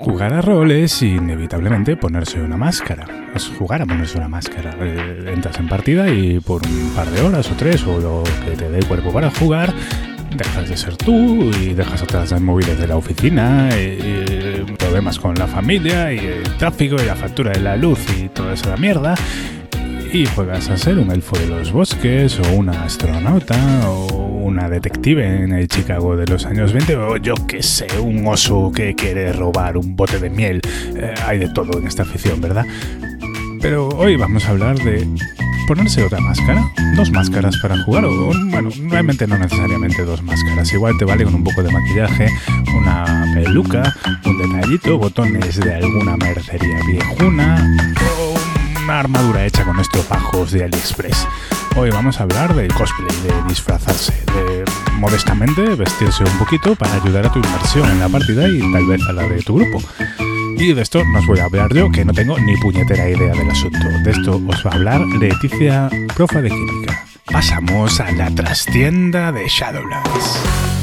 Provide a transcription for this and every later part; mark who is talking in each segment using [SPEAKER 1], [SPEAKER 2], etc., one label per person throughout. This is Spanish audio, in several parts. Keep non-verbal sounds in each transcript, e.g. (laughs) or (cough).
[SPEAKER 1] Jugar a rol es inevitablemente ponerse una máscara. Es jugar a ponerse una máscara. Eh, entras en partida y por un par de horas o tres o lo que te dé cuerpo para jugar, dejas de ser tú y dejas atrás las móviles de la oficina, y, problemas con la familia y el tráfico y la factura de la luz y toda esa mierda. Y juegas a ser un elfo de los bosques o una astronauta o una detective en el Chicago de los años 20 o yo qué sé, un oso que quiere robar un bote de miel. Eh, hay de todo en esta afición, ¿verdad? Pero hoy vamos a hablar de ponerse otra máscara, dos máscaras para jugar, o bueno, realmente no necesariamente dos máscaras, igual te vale con un poco de maquillaje, una peluca, un detallito, botones de alguna mercería viejuna o una armadura hecha con estropajos de AliExpress. Hoy vamos a hablar del cosplay, de disfrazarse, de modestamente vestirse un poquito para ayudar a tu inmersión en la partida y tal vez a la de tu grupo. Y de esto no os voy a hablar yo, que no tengo ni puñetera idea del asunto. De esto os va a hablar Leticia, profa de química. Pasamos a la trastienda de Shadowlands.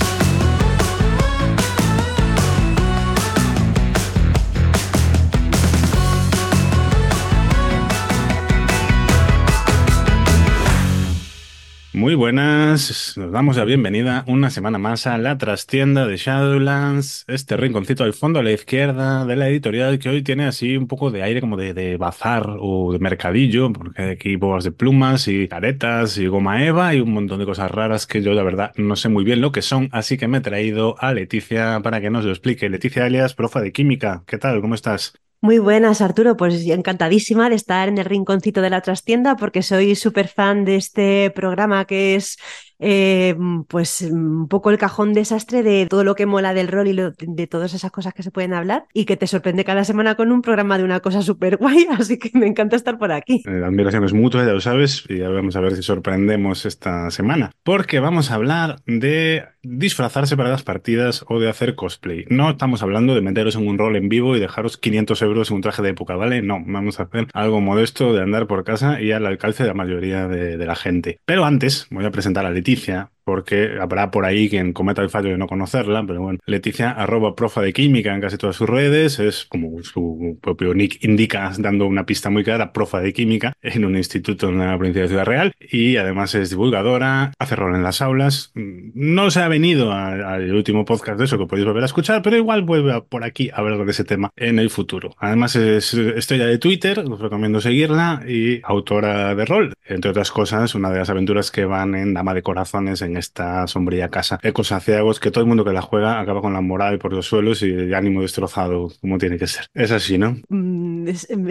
[SPEAKER 1] Muy buenas, nos damos la bienvenida una semana más a la trastienda de Shadowlands, este rinconcito al fondo a la izquierda de la editorial que hoy tiene así un poco de aire como de, bazar o de mercadillo, porque hay aquí boas de plumas y caretas y goma eva y un montón de cosas raras que yo la verdad no sé muy bien lo que son, así que me he traído a Leticia para que nos lo explique. Leticia alias, profa de química, ¿qué tal? ¿Cómo estás?
[SPEAKER 2] Muy buenas, Arturo. Pues encantadísima de estar en el rinconcito de la trastienda porque soy súper fan de este programa que es eh, pues un poco el cajón desastre de todo lo que mola del rol y de todas esas cosas que se pueden hablar y que te sorprende cada semana con un programa de una cosa súper guay, (laughs) así que me encanta estar por aquí.
[SPEAKER 1] Eh, la admiración es mutua, ya lo sabes, y ya vamos a ver si sorprendemos esta semana, porque vamos a hablar de disfrazarse para las partidas o de hacer cosplay. No estamos hablando de meteros en un rol en vivo y dejaros 500 euros en un traje de época, ¿vale? No, vamos a hacer algo modesto de andar por casa y al alcance de la mayoría de, de la gente. Pero antes voy a presentar a Leticia, porque habrá por ahí quien cometa el fallo de no conocerla, pero bueno, Leticia, arroba profa de química en casi todas sus redes, es como su propio nick indica, dando una pista muy clara, profa de química en un instituto en la provincia de Ciudad Real, y además es divulgadora, hace rol en las aulas, no se ha venido al último podcast de eso que podéis volver a escuchar, pero igual vuelve por aquí a hablar de ese tema en el futuro. Además es estrella de Twitter, os recomiendo seguirla, y autora de rol, entre otras cosas, una de las aventuras que van en Dama de Corazones en esta sombría casa. Ecos aciagos que todo el mundo que la juega acaba con la moral por los suelos y el ánimo destrozado, como tiene que ser. Es así, ¿no?
[SPEAKER 2] Mm,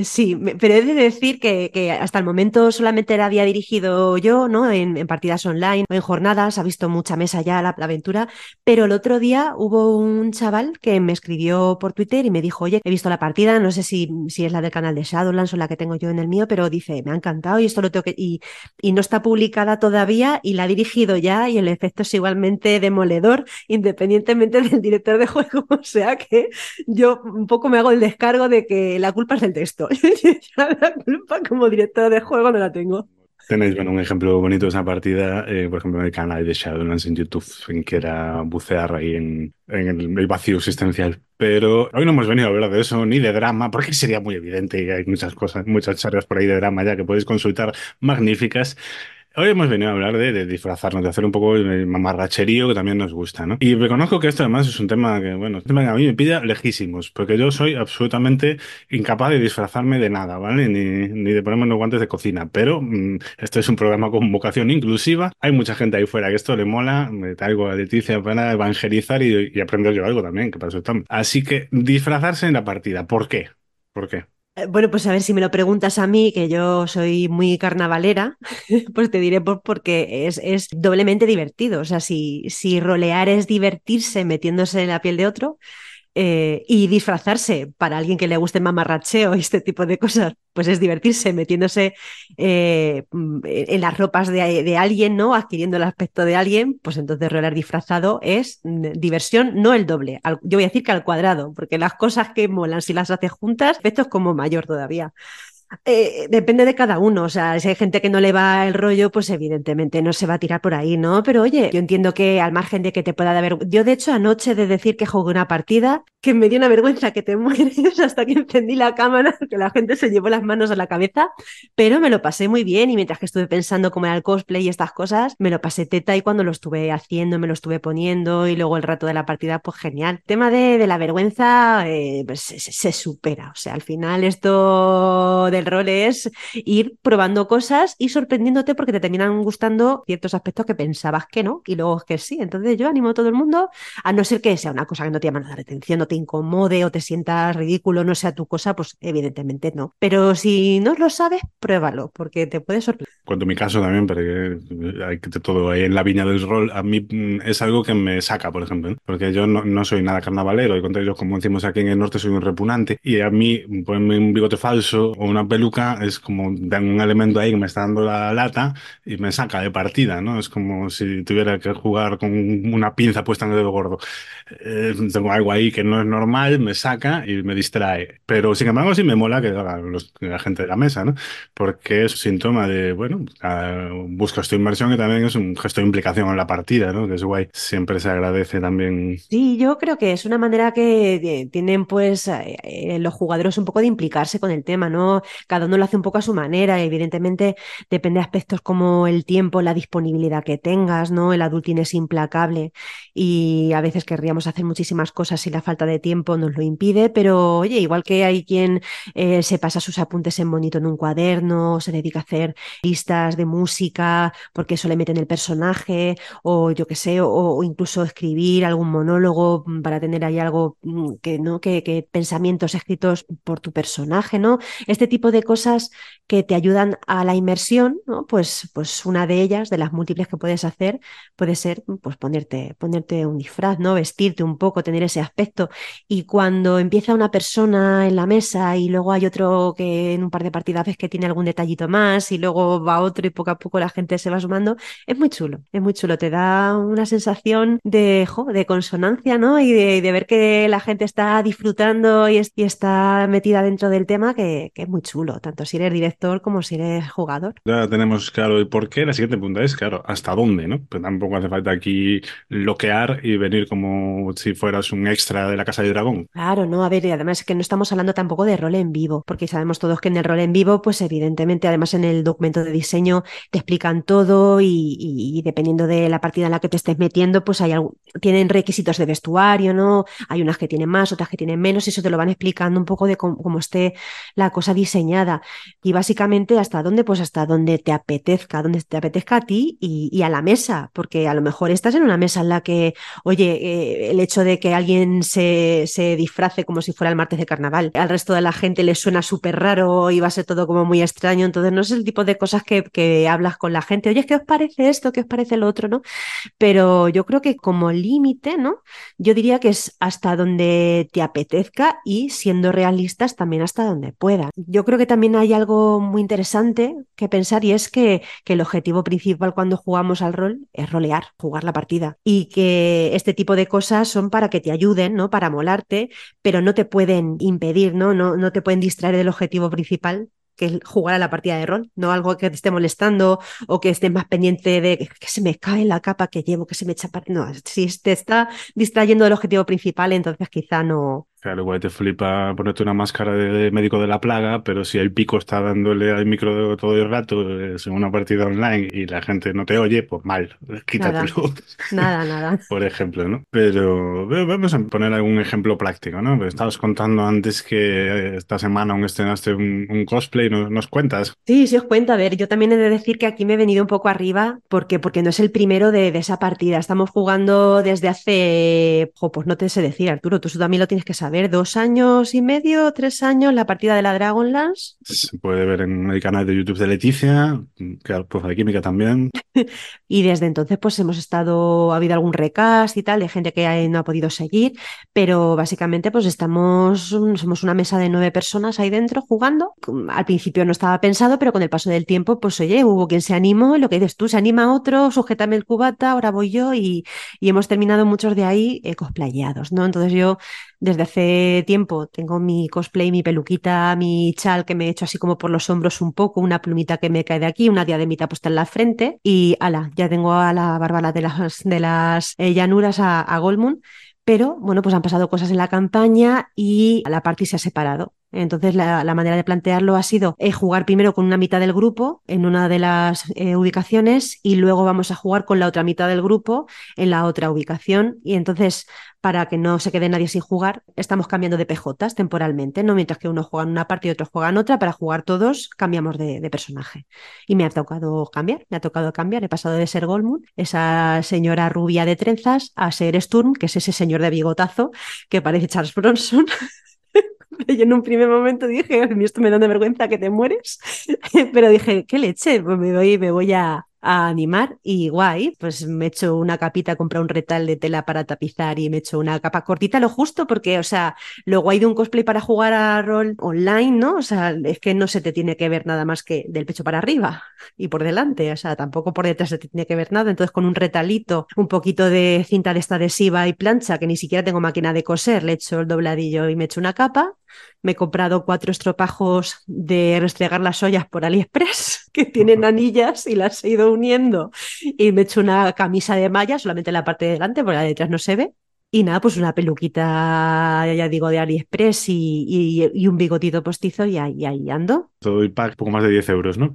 [SPEAKER 2] sí, pero he de decir que, hasta el momento solamente la había dirigido yo, ¿no? En, partidas online en jornadas, ha visto mucha mesa ya la, aventura, pero el otro día hubo un chaval que me escribió por Twitter y me dijo, oye, he visto la partida, no sé si, si es la del canal de Shadowlands o la que tengo yo en el mío, pero dice, me ha encantado y esto lo tengo que... Y, y no está publicada todavía y la ha dirigido ya y el efecto es igualmente demoledor, independientemente del director de juego. (laughs) O sea que yo un poco me hago el descargo de que la culpa es del texto. (laughs) la culpa como director de juego no la tengo.
[SPEAKER 1] Tenéis bueno, un ejemplo bonito de esa partida, eh, por ejemplo, en el canal de Shadowlands en YouTube, en que era bucear ahí en, en el, vacío existencial. Pero hoy no hemos venido a hablar de eso, ni de drama, porque sería muy evidente que hay muchas cosas, muchas charlas por ahí de drama ya que podéis consultar magníficas. Hoy hemos venido a hablar de, disfrazarnos, de hacer un poco el mamarracherío que también nos gusta, ¿no? Y reconozco que esto además es un tema que, bueno, un tema que a mí me pilla lejísimos, porque yo soy absolutamente incapaz de disfrazarme de nada, ¿vale? Ni, ni de ponerme los guantes de cocina. Pero mm, esto es un programa con vocación inclusiva. Hay mucha gente ahí fuera que esto le mola. Me traigo a Leticia para evangelizar y, y aprender yo algo también, que para eso. Así que disfrazarse en la partida. ¿Por qué? ¿Por qué?
[SPEAKER 2] Eh, bueno, pues a ver si me lo preguntas a mí, que yo soy muy carnavalera, (laughs) pues te diré por, porque es, es, doblemente divertido. O sea, si, si rolear es divertirse metiéndose en la piel de otro, eh, y disfrazarse para alguien que le guste mamarracheo y este tipo de cosas, pues es divertirse metiéndose eh, en las ropas de, alguien, ¿no? Adquiriendo el aspecto de alguien, pues entonces rolar disfrazado es mm, diversión, no el doble. yo voy a decir que al cuadrado, porque las cosas que molan si las haces juntas, esto es como mayor todavía. Eh, depende de cada uno, o sea, si hay gente que no le va el rollo, pues evidentemente no se va a tirar por ahí, ¿no? Pero oye, yo entiendo que al margen de que te pueda haber... Yo de hecho anoche de decir que jugué una partida que me dio una vergüenza que te (laughs) mueres hasta que encendí la cámara, que la gente se llevó las manos a la cabeza, pero me lo pasé muy bien y mientras que estuve pensando cómo era el cosplay y estas cosas, me lo pasé teta y cuando lo estuve haciendo, me lo estuve poniendo y luego el rato de la partida, pues genial. El tema de, de la vergüenza eh, pues se, se supera, o sea, al final esto del rol es ir probando cosas y sorprendiéndote porque te terminan gustando ciertos aspectos que pensabas que no y luego que sí. Entonces yo animo a todo el mundo, a no ser que sea una cosa que no te llama la atención, no te incomode o te sientas ridículo, no sea tu cosa, pues evidentemente no. Pero si no lo sabes, pruébalo porque te puede sorprender.
[SPEAKER 1] Cuento mi caso también, porque hay que todo ahí en la viña del rol, a mí mm, es algo que me saca, por ejemplo, ¿eh? porque yo no, no, soy nada carnavalero, y contra ellos, como decimos aquí en el norte, soy un repugnante, y a mí ponerme un bigote falso o una peluca es como dan un elemento ahí que me está dando la lata y me saca de partida, ¿no? Es como si tuviera que jugar con una pinza puesta en el dedo gordo. Eh, tengo algo ahí que no es normal, me saca y me distrae. Pero sin embargo, sí me mola que haga la gente de la mesa, ¿no? Porque es un síntoma de, bueno, busco esta inversión y también es un gesto de implicación en la partida, ¿no? Que es guay. Siempre se agradece también.
[SPEAKER 2] Sí, yo creo que es una manera que tienen, pues, eh, los jugadores un poco de implicarse con el tema, ¿no? Cada uno lo hace un poco a su manera. Evidentemente, depende de aspectos como el tiempo, la disponibilidad que tengas, ¿no? El adulting es implacable y a veces querríamos hacer muchísimas cosas y la falta de tiempo nos lo impide, pero oye, igual que hay quien eh, se pasa sus apuntes en bonito en un cuaderno, se dedica a hacer listas de música porque eso le mete en el personaje, o yo qué sé, o, incluso escribir algún monólogo para tener ahí algo mm, que, ¿no? Que, pensamientos escritos por tu personaje, ¿no? Este tipo de cosas que te ayudan a la inmersión, ¿no? Pues, pues una de ellas, de las múltiples que puedes hacer, puede ser pues ponerte, ponerte un disfraz, ¿no? Vestirte un poco, tener ese aspecto. Y cuando empieza una persona en la mesa y luego hay otro que en un par de partidas ves que tiene algún detallito más y luego va otro y poco a poco la gente se va sumando, es muy chulo, es muy chulo. Te da una sensación de, jo, de consonancia, ¿no? Y de, de, ver que la gente está disfrutando y, es, y está metida dentro del tema que, que, es muy chulo, tanto si eres director como si eres jugador.
[SPEAKER 1] Ya tenemos claro el por qué. La siguiente pregunta es, claro, ¿hasta dónde, no? Pues tampoco hace falta aquí bloquear y venir como si fueras un extra de la Casa de Dragón.
[SPEAKER 2] Claro, no, a ver, y además es que no estamos hablando tampoco de rol en vivo, porque sabemos todos que en el rol en vivo, pues evidentemente, además en el documento de diseño te explican todo y, dependiendo de la partida en la que te estés metiendo, pues hay tienen requisitos de vestuario, ¿no? Hay unas que tienen más, otras que tienen menos, y eso te lo van explicando un poco de cómo, cómo esté la cosa diseñada. Y básicamente, ¿hasta dónde? Pues hasta donde te apetezca, donde te apetezca a ti y, y a la mesa, porque a lo mejor estás en una mesa en la que, oye, eh, el hecho de que alguien se, se, disfrace como si fuera el martes de carnaval, al resto de la gente le suena súper raro y va a ser todo como muy extraño, entonces no es el tipo de cosas que, que hablas con la gente, oye, ¿qué os parece esto? ¿Qué os parece lo otro? ¿no? Pero yo creo que como límite, ¿no? Yo diría que es hasta donde te apetezca y siendo realistas también hasta donde puedas. Yo creo que también hay algo muy interesante que pensar y es que, que el objetivo principal cuando jugamos al rol es rolear, jugar la partida y que este tipo de cosas son para que te ayuden, ¿no? Para molarte, pero no te pueden impedir, ¿no? No, no te pueden distraer del objetivo principal que es jugar a la partida de rol, no algo que te esté molestando o que estés más pendiente de que, se me cae la capa que llevo, que se me echa. No, si te está distrayendo del objetivo principal, entonces quizá no,
[SPEAKER 1] Claro, igual te flipa ponerte una máscara de, médico de la plaga, pero si el pico está dándole al micro todo el rato en una partida online y la gente no te oye, pues mal, (laughs) quítatelo.
[SPEAKER 2] Nada, nada. nada. (laughs)
[SPEAKER 1] Por ejemplo, ¿no? Pero vamos a poner algún ejemplo práctico, ¿no? Pues estabas contando antes que esta semana aún estrenaste un, un cosplay, ¿nos, ¿nos, cuentas?
[SPEAKER 2] Sí, sí os cuento. A ver, yo también he de decir que aquí me he venido un poco arriba porque, porque no es el primero de, de esa partida. Estamos jugando desde hace, jo, pues no te sé decir, Arturo, tú también lo tienes que saber ver, dos años y medio, tres años, la partida de la Dragonlance.
[SPEAKER 1] Se puede ver en el canal de YouTube de Leticia, que profe de química también. (laughs)
[SPEAKER 2] y desde entonces, pues hemos estado, ha habido algún recast y tal, de gente que no ha podido seguir, pero básicamente, pues estamos, somos una mesa de nueve personas ahí dentro jugando. Al principio no estaba pensado, pero con el paso del tiempo, pues oye, hubo quien se animó, lo que dices tú, se anima otro, sujétame el cubata, ahora voy yo, y, y hemos terminado muchos de ahí eh, cosplayados, ¿no? Entonces yo desde hace tiempo tengo mi cosplay, mi peluquita, mi chal que me he hecho así como por los hombros un poco, una plumita que me cae de aquí, una diademita puesta en la frente y ala, ya tengo a la bárbara de las, de las eh, llanuras a, a Goldmoon Pero bueno, pues han pasado cosas en la campaña y la party se ha separado. Entonces, la, manera de plantearlo ha sido eh, jugar primero con una mitad del grupo en una de las eh, ubicaciones y luego vamos a jugar con la otra mitad del grupo en la otra ubicación. Y entonces, para que no se quede nadie sin jugar, estamos cambiando de PJs temporalmente, ¿no? Mientras que uno juega una parte y otro juega en otra, para jugar todos cambiamos de, de personaje. Y me ha tocado cambiar, me ha tocado cambiar. He pasado de ser Goldmoon, esa señora rubia de trenzas, a ser Sturm, que es ese señor de bigotazo que parece Charles Bronson. (laughs) (laughs) Yo en un primer momento dije, esto me da de vergüenza que te mueres, (laughs) pero dije, qué leche, pues me voy, me voy a, a animar y guay, pues me he hecho una capita, compré un retal de tela para tapizar y me he hecho una capa cortita, lo justo porque, o sea, lo guay de un cosplay para jugar a rol online, ¿no? O sea, es que no se te tiene que ver nada más que del pecho para arriba (laughs) y por delante, o sea, tampoco por detrás se te tiene que ver nada, entonces con un retalito, un poquito de cinta de esta adhesiva y plancha, que ni siquiera tengo máquina de coser, le he hecho el dobladillo y me he hecho una capa, me he comprado cuatro estropajos de restregar las ollas por AliExpress (laughs) que tienen anillas y las he ido uniendo y me he hecho una camisa de malla, solamente la parte de delante, porque la de detrás no se ve. Y nada, pues una peluquita, ya digo, de AliExpress y, y, un bigotito postizo y ahí, ahí ando.
[SPEAKER 1] Todo pack, poco más de 10 euros, ¿no?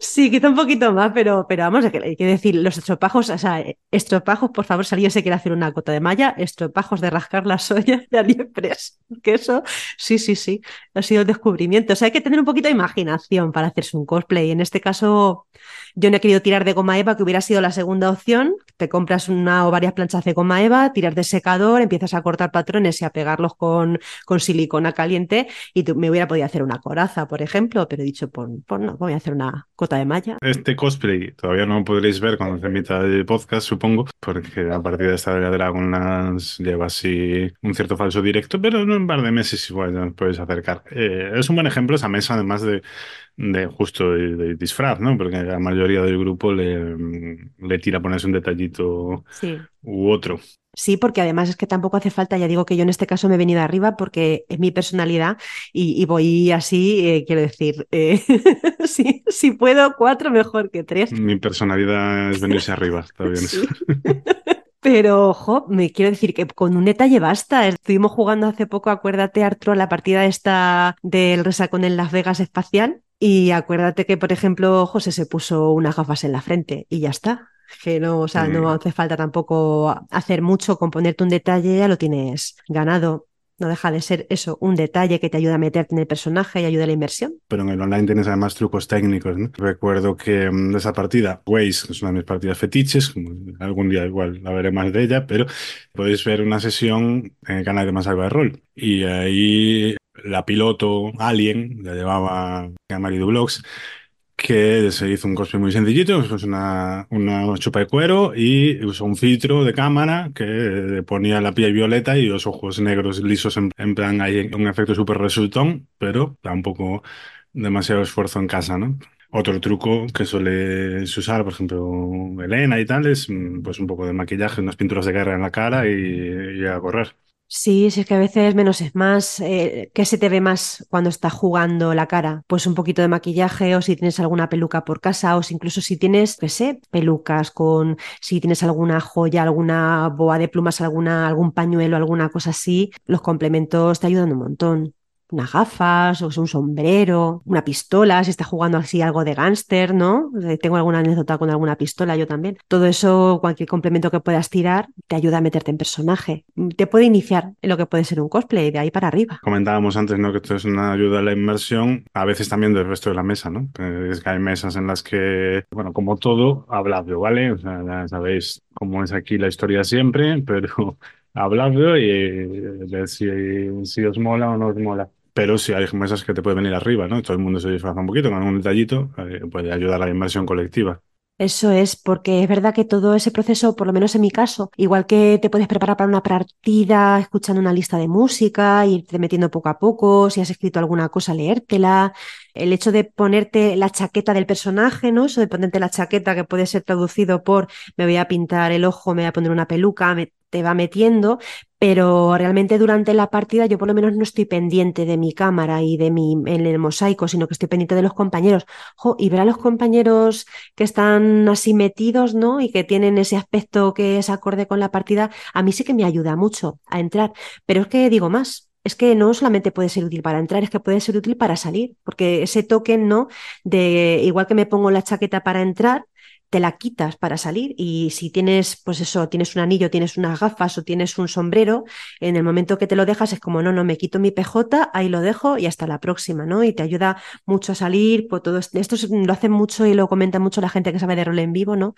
[SPEAKER 2] sí, quizá un poquito más, pero, pero vamos, hay que decir, los estropajos, o sea, estropajos, por favor, si alguien se quiere hacer una cota de malla, estropajos de rascar las ollas de AliExpress. Que eso, sí, sí, sí, ha sido el descubrimiento. O sea, hay que tener un poquito de imaginación para hacerse un cosplay. En este caso, yo no he querido tirar de goma eva, que hubiera sido la segunda opción. Te compras una o varias planchas de goma eva, tiras de secador, empiezas a cortar patrones y a pegarlos con, con silicona caliente y me hubiera podido hacer una coraza, por ejemplo, pero he dicho, pues, pues, no, voy a hacer una cota de malla.
[SPEAKER 1] Este cosplay todavía no podréis ver cuando se emita el podcast, supongo, porque a partir de esta de Dragonlance lleva así un cierto falso directo, pero en un par de meses igual ya puedes acercar. Eh, es un buen ejemplo esa mesa, además de de justo de, disfraz, ¿no? Porque la mayoría del grupo le, le tira a ponerse un detallito u otro.
[SPEAKER 2] Sí, porque además es que tampoco hace falta, ya digo que yo en este caso me he venido arriba porque es mi personalidad y, voy así, eh, quiero decir, eh, (laughs) si, puedo, cuatro mejor que tres.
[SPEAKER 1] Mi personalidad es venirse arriba, (laughs) está bien. (laughs)
[SPEAKER 2] Pero, ojo, me quiero decir que con un detalle basta. Estuvimos jugando hace poco, acuérdate, Arturo, la partida esta del resacón en Las Vegas espacial. Y acuérdate que, por ejemplo, José se puso unas gafas en la frente y ya está. Que no, o sea, no hace falta tampoco hacer mucho, con ponerte un detalle ya lo tienes ganado. No deja de ser eso, un detalle que te ayuda a meterte en el personaje y ayuda a la inmersión.
[SPEAKER 1] Pero en el online tienes además trucos técnicos, ¿no? Recuerdo que mm, de esa partida, Waze, es una de mis partidas fetiches, algún día igual la veré más de ella, pero podéis ver una sesión en el canal de Más Algo de Rol. Y ahí la piloto Alien, la llevaba a Marido Blogs, que se hizo un cosplay muy sencillito, es una, una chupa de cuero y usó un filtro de cámara que ponía la piel violeta y los ojos negros lisos en, plan hay un efecto súper resultón, pero tampoco demasiado esfuerzo en casa, ¿no? Otro truco que suele usar, por ejemplo, Elena y tal, es mm, pues un poco de maquillaje, unas pinturas de guerra en la cara y, y a correr.
[SPEAKER 2] Sí, sí, es que a veces menos es más. Eh, ¿Qué se te ve más cuando estás jugando la cara? Pues un poquito de maquillaje o si tienes alguna peluca por casa o incluso si tienes, qué sé, pelucas con, si tienes alguna joya, alguna boa de plumas, alguna, algún pañuelo, alguna cosa así, los complementos te ayudan un montón unas gafas, o un sombrero, una pistola, si está jugando así algo de gángster, ¿no? Tengo alguna anécdota con alguna pistola, yo también. Todo eso, cualquier complemento que puedas tirar, te ayuda a meterte en personaje. Te puede iniciar en lo que puede ser un cosplay, de ahí para arriba.
[SPEAKER 1] Comentábamos antes, ¿no? Que esto es una ayuda a la inmersión, a veces también del resto de la mesa, ¿no? Es que hay mesas en las que, bueno, como todo, habladlo, ¿vale? O sea, ya sabéis cómo es aquí la historia siempre, (laughs) pero habladlo y ver si, si os mola o no os mola. Pero si hay mesas que te pueden venir arriba, ¿no? Todo el mundo se disfraza un poquito con algún detallito, eh, puede ayudar a la inversión colectiva.
[SPEAKER 2] Eso es, porque es verdad que todo ese proceso, por lo menos en mi caso, igual que te puedes preparar para una partida escuchando una lista de música, irte metiendo poco a poco, si has escrito alguna cosa, leértela, el hecho de ponerte la chaqueta del personaje, ¿no? Eso de ponerte la chaqueta que puede ser traducido por me voy a pintar el ojo, me voy a poner una peluca, te va metiendo, pero realmente durante la partida yo por lo menos no estoy pendiente de mi cámara y de mi en el mosaico, sino que estoy pendiente de los compañeros. y ver a los compañeros que están así metidos, ¿no? Y que tienen ese aspecto que es acorde con la partida, a mí sí que me ayuda mucho a entrar. Pero es que digo más, es que no solamente puede ser útil para entrar, es que puede ser útil para salir, porque ese token, ¿no? De igual que me pongo la chaqueta para entrar, te la quitas para salir y si tienes, pues eso, tienes un anillo, tienes unas gafas o tienes un sombrero, en el momento que te lo dejas es como, no, no, me quito mi PJ, ahí lo dejo y hasta la próxima, ¿no? Y te ayuda mucho a salir, pues todo esto, lo hace mucho y lo comenta mucho la gente que sabe de rol en vivo, ¿no?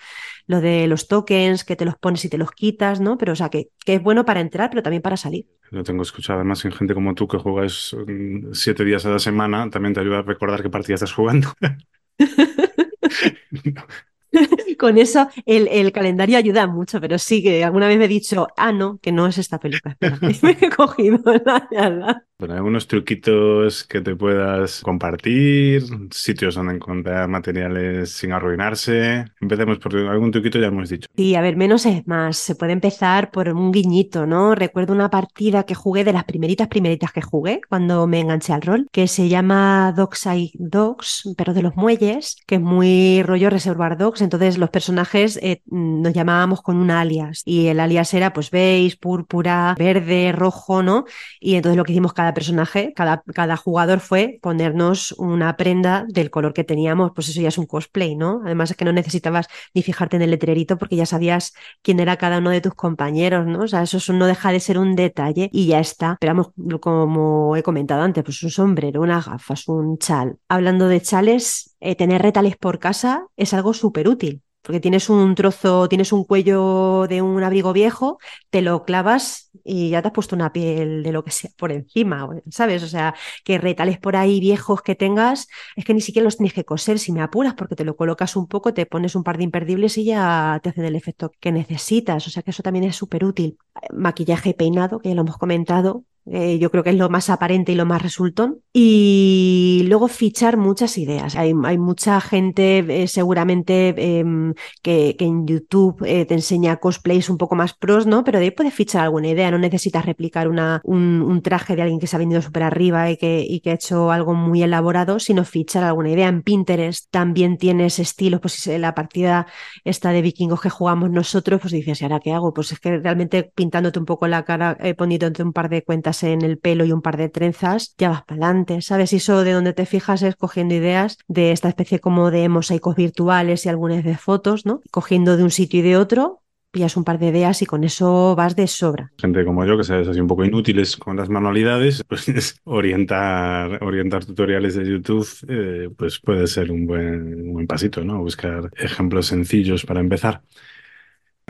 [SPEAKER 2] Lo de los tokens, que te los pones y te los quitas, ¿no? Pero o sea, que, que es bueno para entrar, pero también para salir.
[SPEAKER 1] Lo tengo escuchado además en gente como tú que juegas mm, siete días a la semana, también te ayuda a recordar qué partida estás jugando. (laughs) (laughs) (laughs)
[SPEAKER 2] Con eso el, calendario ayuda mucho, pero sí que alguna vez me he dicho, ah, no, que no es esta película. (laughs) me he cogido la,
[SPEAKER 1] bueno, algunos truquitos que te puedas compartir, sitios donde encontrar materiales sin arruinarse. Empecemos por algún truquito, ya hemos dicho.
[SPEAKER 2] Sí, a ver, menos es más. Se puede empezar por un guiñito, ¿no? Recuerdo una partida que jugué de las primeritas, primeritas que jugué cuando me enganché al rol, que se llama Dogside Dogs, pero de los muelles, que es muy rollo Reservoir Dogs. Entonces los personajes eh, nos llamábamos con un alias y el alias era pues beige, púrpura, verde, rojo, ¿no? Y entonces lo que hicimos cada personaje, cada, cada jugador fue ponernos una prenda del color que teníamos, pues eso ya es un cosplay, ¿no? Además es que no necesitabas ni fijarte en el letrerito porque ya sabías quién era cada uno de tus compañeros, ¿no? O sea, eso no deja de ser un detalle y ya está. Pero vamos, como he comentado antes, pues un sombrero, unas gafas, un chal. Hablando de chales, eh, tener retales por casa es algo súper útil porque tienes un trozo, tienes un cuello de un abrigo viejo, te lo clavas y ya te has puesto una piel de lo que sea por encima, ¿sabes? O sea, que retales por ahí viejos que tengas, es que ni siquiera los tienes que coser si me apuras, porque te lo colocas un poco, te pones un par de imperdibles y ya te hacen el efecto que necesitas. O sea, que eso también es súper útil. Maquillaje y peinado, que ya lo hemos comentado, eh, yo creo que es lo más aparente y lo más resultón. Y luego fichar muchas ideas. Hay, hay mucha gente eh, seguramente em, que, en YouTube eh, te enseña cosplays un poco más pros, ¿no? Pero de ahí puedes fichar alguna idea. No necesitas replicar una, un, traje de alguien que se ha venido súper arriba y que, y que ha hecho algo muy elaborado, sino fichar alguna idea. En Pinterest también tienes estilos, pues la partida esta de vikingos que jugamos nosotros, pues dices, ¿y ahora qué hago? Pues es que realmente pintándote un poco la cara, poniéndote un par de cuentas en el pelo y un par de trenzas, ya vas para adelante, ¿sabes? Y eso de donde te fijas es cogiendo ideas de esta especie como de mosaicos virtuales y algunas de fotos, ¿no? Cogiendo de un sitio y de otro, pillas un par de ideas y con eso vas de sobra.
[SPEAKER 1] Gente como yo, que sabes así un poco inútiles con las manualidades, (laughs) pues orientar, orientar tutoriales de YouTube, eh, pues puede ser un buen, un buen pasito, ¿no? Buscar ejemplos sencillos para empezar.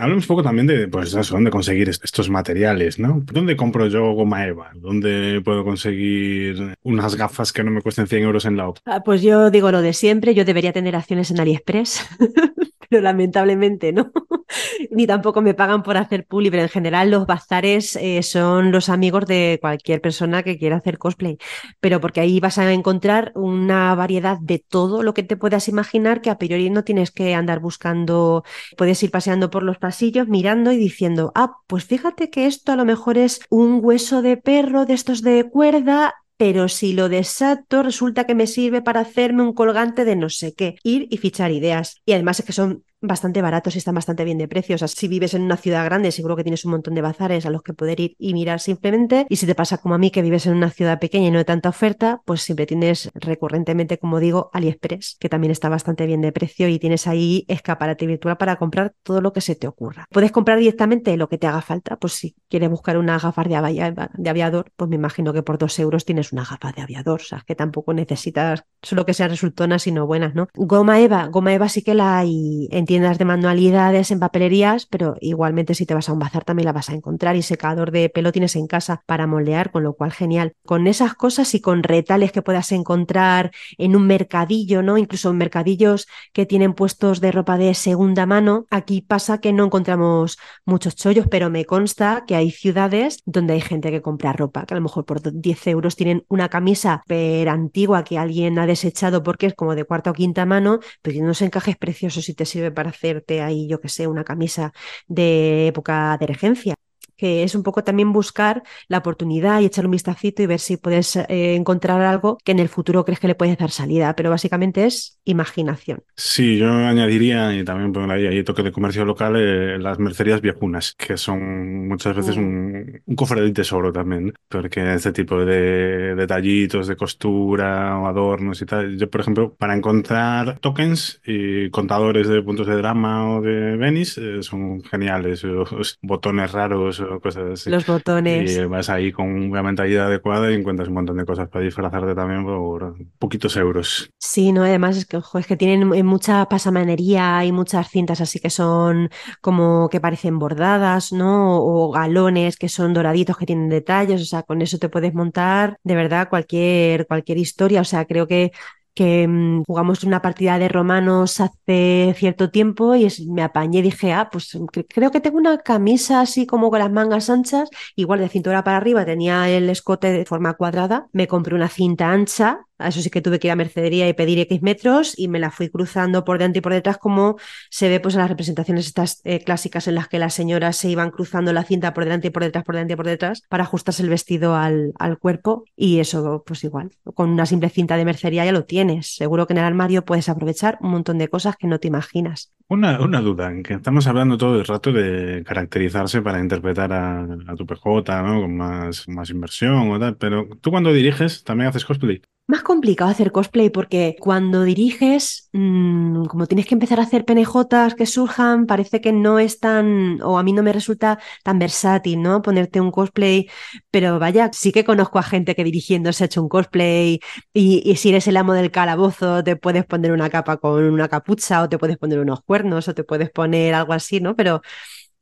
[SPEAKER 1] Hablemos un poco también de, pues dónde conseguir estos materiales, ¿no? ¿Dónde compro yo goma Eva? ¿Dónde puedo conseguir unas gafas que no me cuesten 100 euros en la OP?
[SPEAKER 2] Ah, pues yo digo lo de siempre, yo debería tener acciones en AliExpress, (laughs) pero lamentablemente no. (laughs) Ni tampoco me pagan por hacer publi, pero en general los bazares eh, son los amigos de cualquier persona que quiera hacer cosplay. Pero porque ahí vas a encontrar una variedad de todo lo que te puedas imaginar que a priori no tienes que andar buscando, puedes ir paseando por los pasillos mirando y diciendo, ah, pues fíjate que esto a lo mejor es un hueso de perro de estos de cuerda pero si lo desato resulta que me sirve para hacerme un colgante de no sé qué, ir y fichar ideas. Y además es que son bastante baratos y están bastante bien de precios. O sea, si vives en una ciudad grande, seguro que tienes un montón de bazares a los que poder ir y mirar simplemente. Y si te pasa como a mí, que vives en una ciudad pequeña y no hay tanta oferta, pues siempre tienes recurrentemente, como digo, AliExpress, que también está bastante bien de precio y tienes ahí escaparate virtual para comprar todo lo que se te ocurra. Puedes comprar directamente lo que te haga falta, pues si quieres buscar una gafas de, aviador, pues me imagino que por dos euros tienes una gafas de aviador, o sea, que tampoco necesitas solo que sean resultonas, sino buenas, ¿no? Goma Eva, Goma Eva sí que la hay en tiendas de manualidades, en papelerías, pero igualmente si te vas a un bazar también la vas a encontrar y secador de pelo tienes en casa para moldear, con lo cual genial. Con esas cosas y con retales que puedas encontrar en un mercadillo, ¿no? Incluso en mercadillos que tienen puestos de ropa de segunda mano, aquí pasa que no encontramos muchos chollos, pero me consta que hay ciudades donde hay gente que compra ropa, que a lo mejor por 10 euros tienen una camisa per antigua que alguien ha desechado porque es como de cuarta o quinta mano, pero tiene unos encajes preciosos y te sirve para hacer ahí, yo que sé, una camisa de época de regencia. Que es un poco también buscar la oportunidad y echar un vistacito y ver si puedes eh, encontrar algo que en el futuro crees que le puedes dar salida, pero básicamente es imaginación.
[SPEAKER 1] Sí, yo añadiría, y también pondría ahí toque de comercio local, eh, las mercerías viejunas, que son muchas veces un, un, cofre de tesoro también, porque este tipo de detallitos de costura o adornos y tal, yo por ejemplo, para encontrar tokens y contadores de puntos de drama o de Venice, eh, son geniales, los botones raros o cosas así.
[SPEAKER 2] Los botones.
[SPEAKER 1] Y vas ahí con una mentalidad adecuada y encuentras un montón de cosas para disfrazarte también por poquitos euros.
[SPEAKER 2] Sí, no, además es que, ojo, es que tienen mucha pasamanería y muchas cintas así que son como que parecen bordadas, ¿no? O galones que son doraditos que tienen detalles, o sea, con eso te puedes montar de verdad cualquier, cualquier historia, o sea, creo que que mm, jugamos una partida de romanos hace cierto tiempo y me apañé y dije, ah, pues creo que tengo una camisa así como con las mangas anchas, igual de cintura para arriba, tenía el escote de forma cuadrada, me compré una cinta ancha eso sí que tuve que ir a mercedería y pedir X metros y me la fui cruzando por delante y por detrás como se ve pues en las representaciones estas eh, clásicas en las que las señoras se iban cruzando la cinta por delante y por detrás, por delante y por detrás para ajustarse el vestido al, al cuerpo y eso pues igual, con una simple cinta de mercería ya lo tienes. Seguro que en el armario puedes aprovechar un montón de cosas que no te imaginas.
[SPEAKER 1] Una, una duda, en que estamos hablando todo el rato de caracterizarse para interpretar a, a tu PJ, ¿no? Con más, más inversión o tal, pero tú cuando diriges también haces cosplay
[SPEAKER 2] más complicado hacer cosplay porque cuando diriges, mmm, como tienes que empezar a hacer penejotas que surjan, parece que no es tan, o a mí no me resulta tan versátil, ¿no? Ponerte un cosplay, pero vaya, sí que conozco a gente que dirigiendo se ha hecho un cosplay y, y si eres el amo del calabozo te puedes poner una capa con una capucha o te puedes poner unos cuernos o te puedes poner algo así, ¿no? Pero...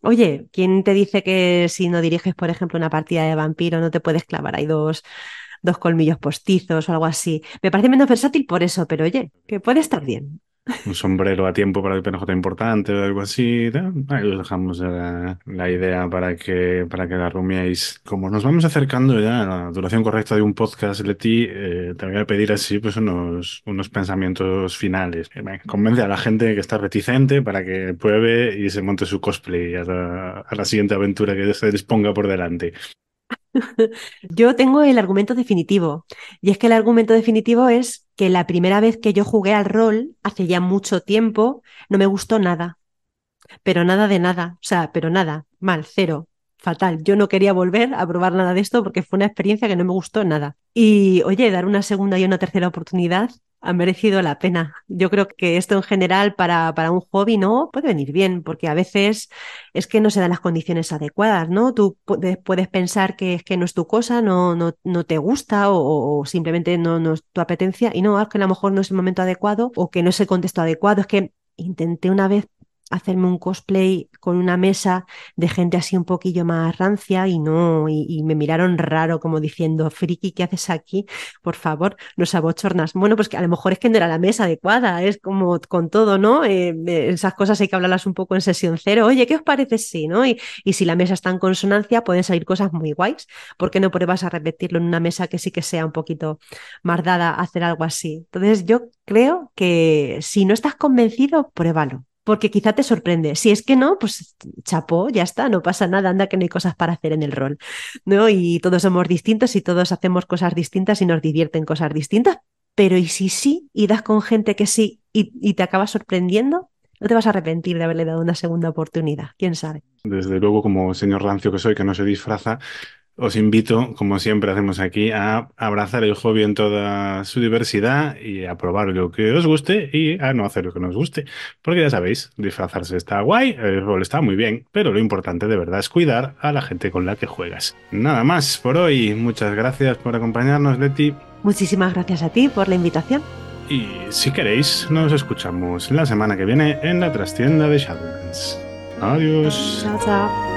[SPEAKER 2] Oye, ¿quién te dice que si no diriges, por ejemplo, una partida de vampiro no te puedes clavar ahí dos, dos colmillos postizos o algo así. Me parece menos versátil por eso, pero oye, que puede estar bien.
[SPEAKER 1] Un sombrero a tiempo para el PNJ importante o algo así. Ahí os dejamos la, la, idea para que, para que la rumiéis. Como nos vamos acercando ya a la duración correcta de un podcast, Leti, eh, te voy a pedir así pues unos, unos pensamientos finales. Convence a la gente que está reticente para que pruebe y se monte su cosplay a la, a la siguiente aventura que se disponga por delante. (laughs)
[SPEAKER 2] Yo tengo el argumento definitivo. Y es que el argumento definitivo es que la primera vez que yo jugué al rol, hace ya mucho tiempo, no me gustó nada. Pero nada de nada. O sea, pero nada. Mal, cero. Fatal. Yo no quería volver a probar nada de esto porque fue una experiencia que no me gustó nada. Y oye, dar una segunda y una tercera oportunidad ha merecido la pena. Yo creo que esto en general para, para, un hobby no puede venir bien, porque a veces es que no se dan las condiciones adecuadas, ¿no? Tú puedes pensar que es que no es tu cosa, no, no, no te gusta o, simplemente no, no es tu apetencia y no, es que a lo mejor no es el momento adecuado o que no es el contexto adecuado. Es que intenté una vez hacerme un cosplay con una mesa de gente así un poquillo más rancia y no, y, me miraron raro como diciendo, friki, ¿qué haces aquí? Por favor, nos abochornas. Bueno, pues que a lo mejor es que no era la mesa adecuada, es como con todo, ¿no? Eh, esas cosas hay que hablarlas un poco en sesión cero. Oye, ¿qué os parece sí, no? Y, y si la mesa está en consonancia, pueden salir cosas muy guays. ¿Por qué no pruebas a repetirlo en una mesa que sí que sea un poquito más dada a hacer algo así? Entonces, yo creo que si no estás convencido, pruébalo porque quizá te sorprende. Si es que no, pues chapó, ya está, no pasa nada, anda que no hay cosas para hacer en el rol, ¿no? Y todos somos distintos y todos hacemos cosas distintas y nos divierten cosas distintas, pero ¿y si sí? Y das con gente que sí y, y te acabas sorprendiendo, no te vas a arrepentir de haberle dado una segunda oportunidad, quién sabe.
[SPEAKER 1] Desde luego, como señor rancio que soy, que no se disfraza, os invito, como siempre hacemos aquí, a abrazar el hobby en toda su diversidad y a probar lo que os guste y a no hacer lo que no os guste. Porque ya sabéis, disfrazarse está guay, el rol está muy bien, pero lo importante de verdad es cuidar a la gente con la que juegas. Nada más por hoy. Muchas gracias por acompañarnos, Leti.
[SPEAKER 2] Muchísimas gracias a ti por la invitación.
[SPEAKER 1] Y si queréis, nos escuchamos la semana que viene en la trastienda de Shadowlands. Adiós.
[SPEAKER 2] Chao, chao.